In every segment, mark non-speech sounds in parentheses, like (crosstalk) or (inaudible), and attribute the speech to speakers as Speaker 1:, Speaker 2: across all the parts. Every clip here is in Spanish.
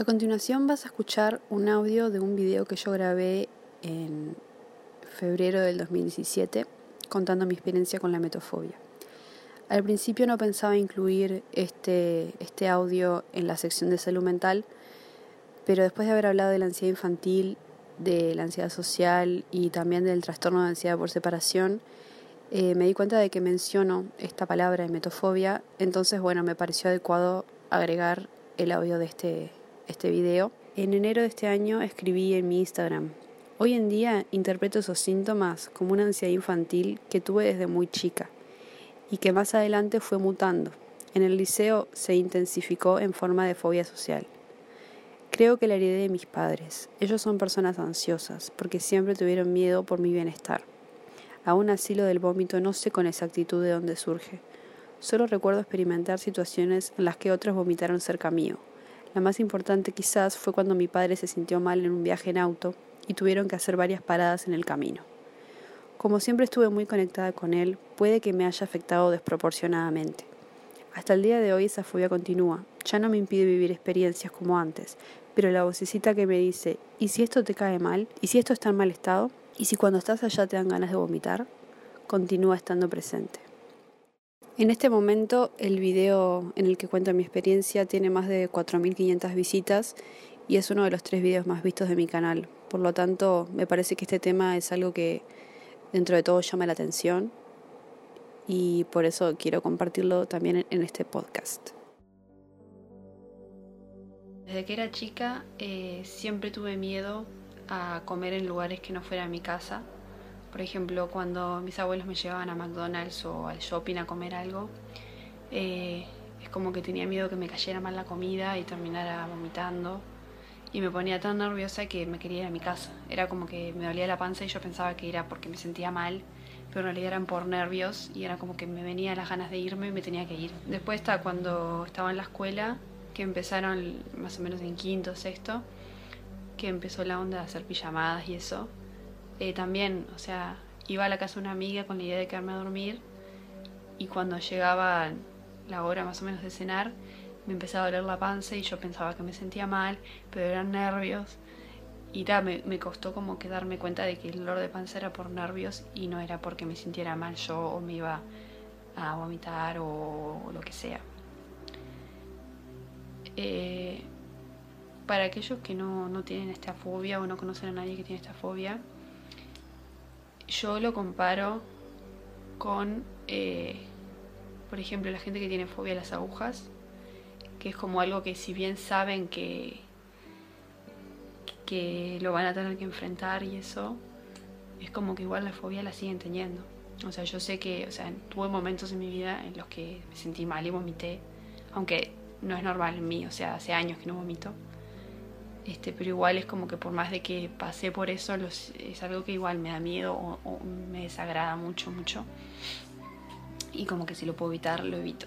Speaker 1: A continuación vas a escuchar un audio de un video que yo grabé en febrero del 2017 contando mi experiencia con la metofobia. Al principio no pensaba incluir este, este audio en la sección de salud mental, pero después de haber hablado de la ansiedad infantil, de la ansiedad social y también del trastorno de ansiedad por separación, eh, me di cuenta de que menciono esta palabra de metofobia, entonces bueno, me pareció adecuado agregar el audio de este, este video. En enero de este año escribí en mi Instagram. Hoy en día interpreto esos síntomas como una ansiedad infantil que tuve desde muy chica y que más adelante fue mutando. En el liceo se intensificó en forma de fobia social. Creo que la heredé de mis padres. Ellos son personas ansiosas porque siempre tuvieron miedo por mi bienestar. Aún así lo del vómito no sé con exactitud de dónde surge. Solo recuerdo experimentar situaciones en las que otros vomitaron cerca mío la más importante quizás fue cuando mi padre se sintió mal en un viaje en auto y tuvieron que hacer varias paradas en el camino. Como siempre estuve muy conectada con él, puede que me haya afectado desproporcionadamente. Hasta el día de hoy esa fobia continúa. Ya no me impide vivir experiencias como antes, pero la vocecita que me dice, ¿y si esto te cae mal? ¿Y si esto está en mal estado? ¿Y si cuando estás allá te dan ganas de vomitar? Continúa estando presente. En este momento el video en el que cuento mi experiencia tiene más de 4.500 visitas y es uno de los tres videos más vistos de mi canal. Por lo tanto, me parece que este tema es algo que dentro de todo llama la atención y por eso quiero compartirlo también en este podcast. Desde que era chica eh, siempre tuve miedo a comer en lugares que no fuera mi casa por ejemplo, cuando mis abuelos me llevaban a McDonald's o al shopping a comer algo, eh, es como que tenía miedo que me cayera mal la comida y terminara vomitando. Y me ponía tan nerviosa que me quería ir a mi casa. Era como que me dolía la panza y yo pensaba que era porque me sentía mal, pero en realidad eran por nervios y era como que me venía las ganas de irme y me tenía que ir. Después está cuando estaba en la escuela, que empezaron más o menos en quinto, sexto, que empezó la onda de hacer pijamadas y eso eh, también, o sea, iba a la casa de una amiga con la idea de quedarme a dormir y cuando llegaba la hora más o menos de cenar, me empezaba a doler la panza y yo pensaba que me sentía mal, pero eran nervios. Y me, me, costó como que darme cuenta de que el dolor de panza era por nervios y no era porque me sintiera mal yo o me iba a vomitar o, lo que sea. Eh, para aquellos que no, no tienen esta fobia o no conocen a nadie que tiene esta fobia, yo lo comparo con, eh, por ejemplo, la gente que tiene fobia a las agujas, que es como algo que si bien saben que, que lo van a tener que enfrentar y eso, es como que igual la fobia la siguen teniendo. O sea, yo sé que, o sea, tuve momentos en mi vida en los que me sentí mal y vomité, aunque no es normal en mí, o sea, hace años que no vomito. Este, pero igual es como que por más de que pasé por eso, es algo que igual me da miedo o, me desagrada mucho, mucho. Y como que si lo puedo evitar, lo evito.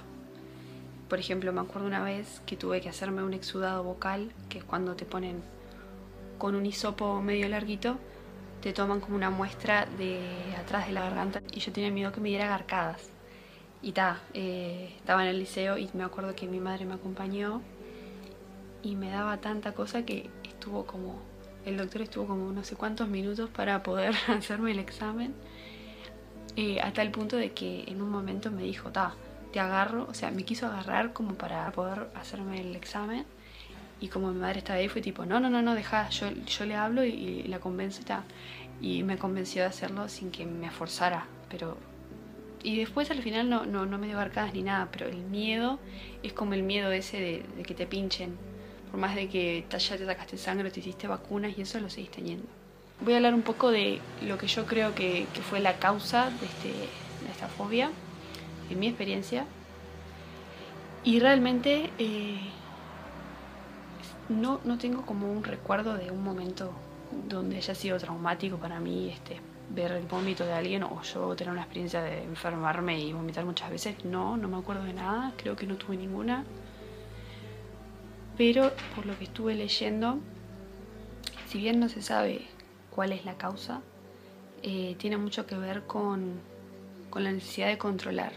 Speaker 1: Por ejemplo, me acuerdo una vez que tuve que hacerme un exudado vocal, que es cuando te ponen con un hisopo medio larguito, te toman como una muestra de atrás de la garganta y yo tenía miedo que me diera garcadas. Y ta, eh, estaba en el liceo y me acuerdo que mi madre me acompañó y me daba tanta cosa que estuvo como, el doctor estuvo como no sé cuántos minutos para poder (laughs) hacerme el examen, eh, hasta el punto de que en un momento me dijo, ta, te agarro, o sea, me quiso agarrar como para poder hacerme el examen. Y como mi madre estaba ahí, fue tipo, no, no, no, no, deja, yo, yo le hablo y, la convenzo y tal. Y me convenció de hacerlo sin que me esforzara. Pero. Y después al final no, no, no me dio arcadas ni nada, pero el miedo es como el miedo ese de, de que te pinchen por más de que ya te sacaste sangre, te hiciste vacunas y eso lo seguís teniendo. Voy a hablar un poco de lo que yo creo que, fue la causa de, este, de, esta fobia, en mi experiencia. Y realmente eh, no, no tengo como un recuerdo de un momento donde haya sido traumático para mí este, ver el vómito de alguien o yo tener una experiencia de enfermarme y vomitar muchas veces. No, no me acuerdo de nada, creo que no tuve ninguna pero por lo que estuve leyendo, si bien no se sabe cuál es la causa, eh, tiene mucho que ver con, la necesidad de controlar.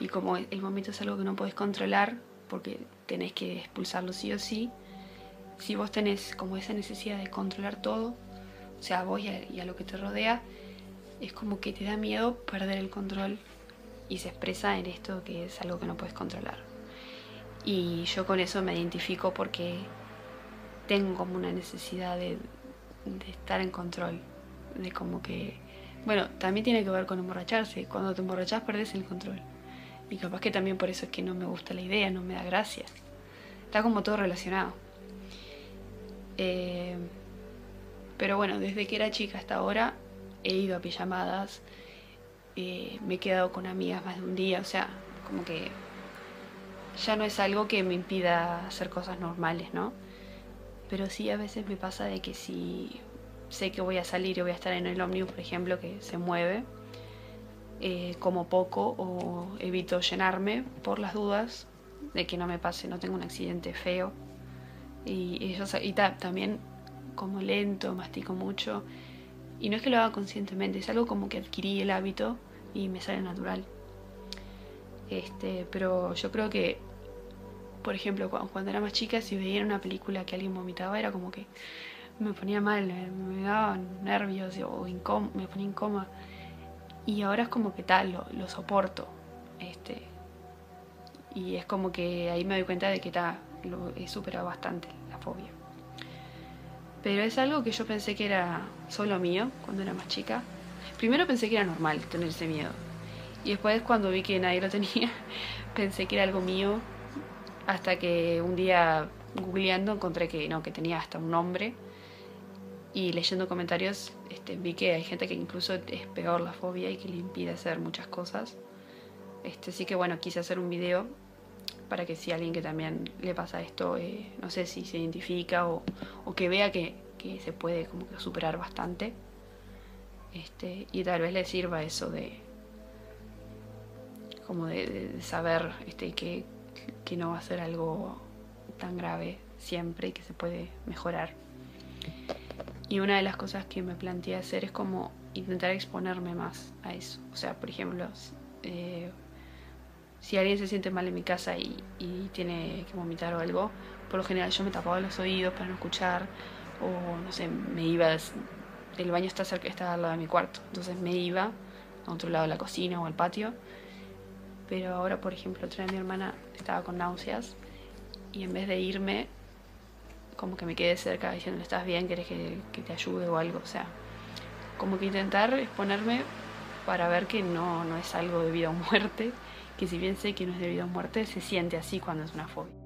Speaker 1: Y como el vómito es algo que no podés controlar, porque tenés que expulsarlo sí o sí, si vos tenés como esa necesidad de controlar todo, o sea, a vos y a, lo que te rodea, es como que te da miedo perder el control y se expresa en esto que es algo que no puedes controlar. Y yo con eso me identifico porque tengo como una necesidad de, estar en control, de como que... Bueno, también tiene que ver con emborracharse. Cuando te emborrachas perdés el control. Y capaz que también por eso es que no me gusta la idea, no me da gracia. Está como todo relacionado. Eh, pero bueno, desde que era chica hasta ahora he ido a pijamadas, eh, me he quedado con amigas más de un día, o sea, como que ya no es algo que me impida hacer cosas normales, ¿no? Pero sí a veces me pasa de que si sé que voy a salir y voy a estar en el ómnibus, por ejemplo, que se mueve, eh, como poco o evito llenarme por las dudas de que no me pase, no tengo un accidente feo. Y, eso, y también como lento, mastico mucho. Y no es que lo haga conscientemente, es algo como que adquirí el hábito y me sale natural. Este, pero yo creo que, por ejemplo, cuando, era más chica, si veía una película que alguien vomitaba, era como que me ponía mal, me, daba nervios o me ponía incómoda. Y ahora es como que tal, lo, soporto. Este, y es como que ahí me doy cuenta de que ta, lo he superado bastante, la fobia. Pero es algo que yo pensé que era solo mío cuando era más chica. Primero pensé que era normal tener ese miedo. Y después cuando vi que nadie lo tenía, (laughs) pensé que era algo mío. Hasta que un día googleando encontré que no, que tenía hasta un nombre. Y leyendo comentarios este, vi que hay gente que incluso es peor la fobia y que le impide hacer muchas cosas. Este, así que bueno, quise hacer un video para que si alguien que también le pasa esto, eh, no sé si se identifica o, que vea que, se puede como que superar bastante. Este, y tal vez le sirva eso de como de, saber este, que, que no va a ser algo tan grave siempre y que se puede mejorar. Y una de las cosas que me planteé hacer es como intentar exponerme más a eso. O sea, por ejemplo, eh, si alguien se siente mal en mi casa y, tiene que vomitar o algo, por lo general yo me tapaba los oídos para no escuchar o no sé, me iba, el baño está cerca, está al lado de mi cuarto, entonces me iba a otro lado de la cocina o al patio. Pero ahora, por ejemplo, otra vez mi hermana estaba con náuseas y en vez de irme, como que me quedé cerca diciendo, ¿estás bien? ¿Quieres que, que te ayude o algo? O sea, como que intentar exponerme para ver que no, no es algo de vida o muerte, que si bien sé que no es debido a muerte, se siente así cuando es una fobia.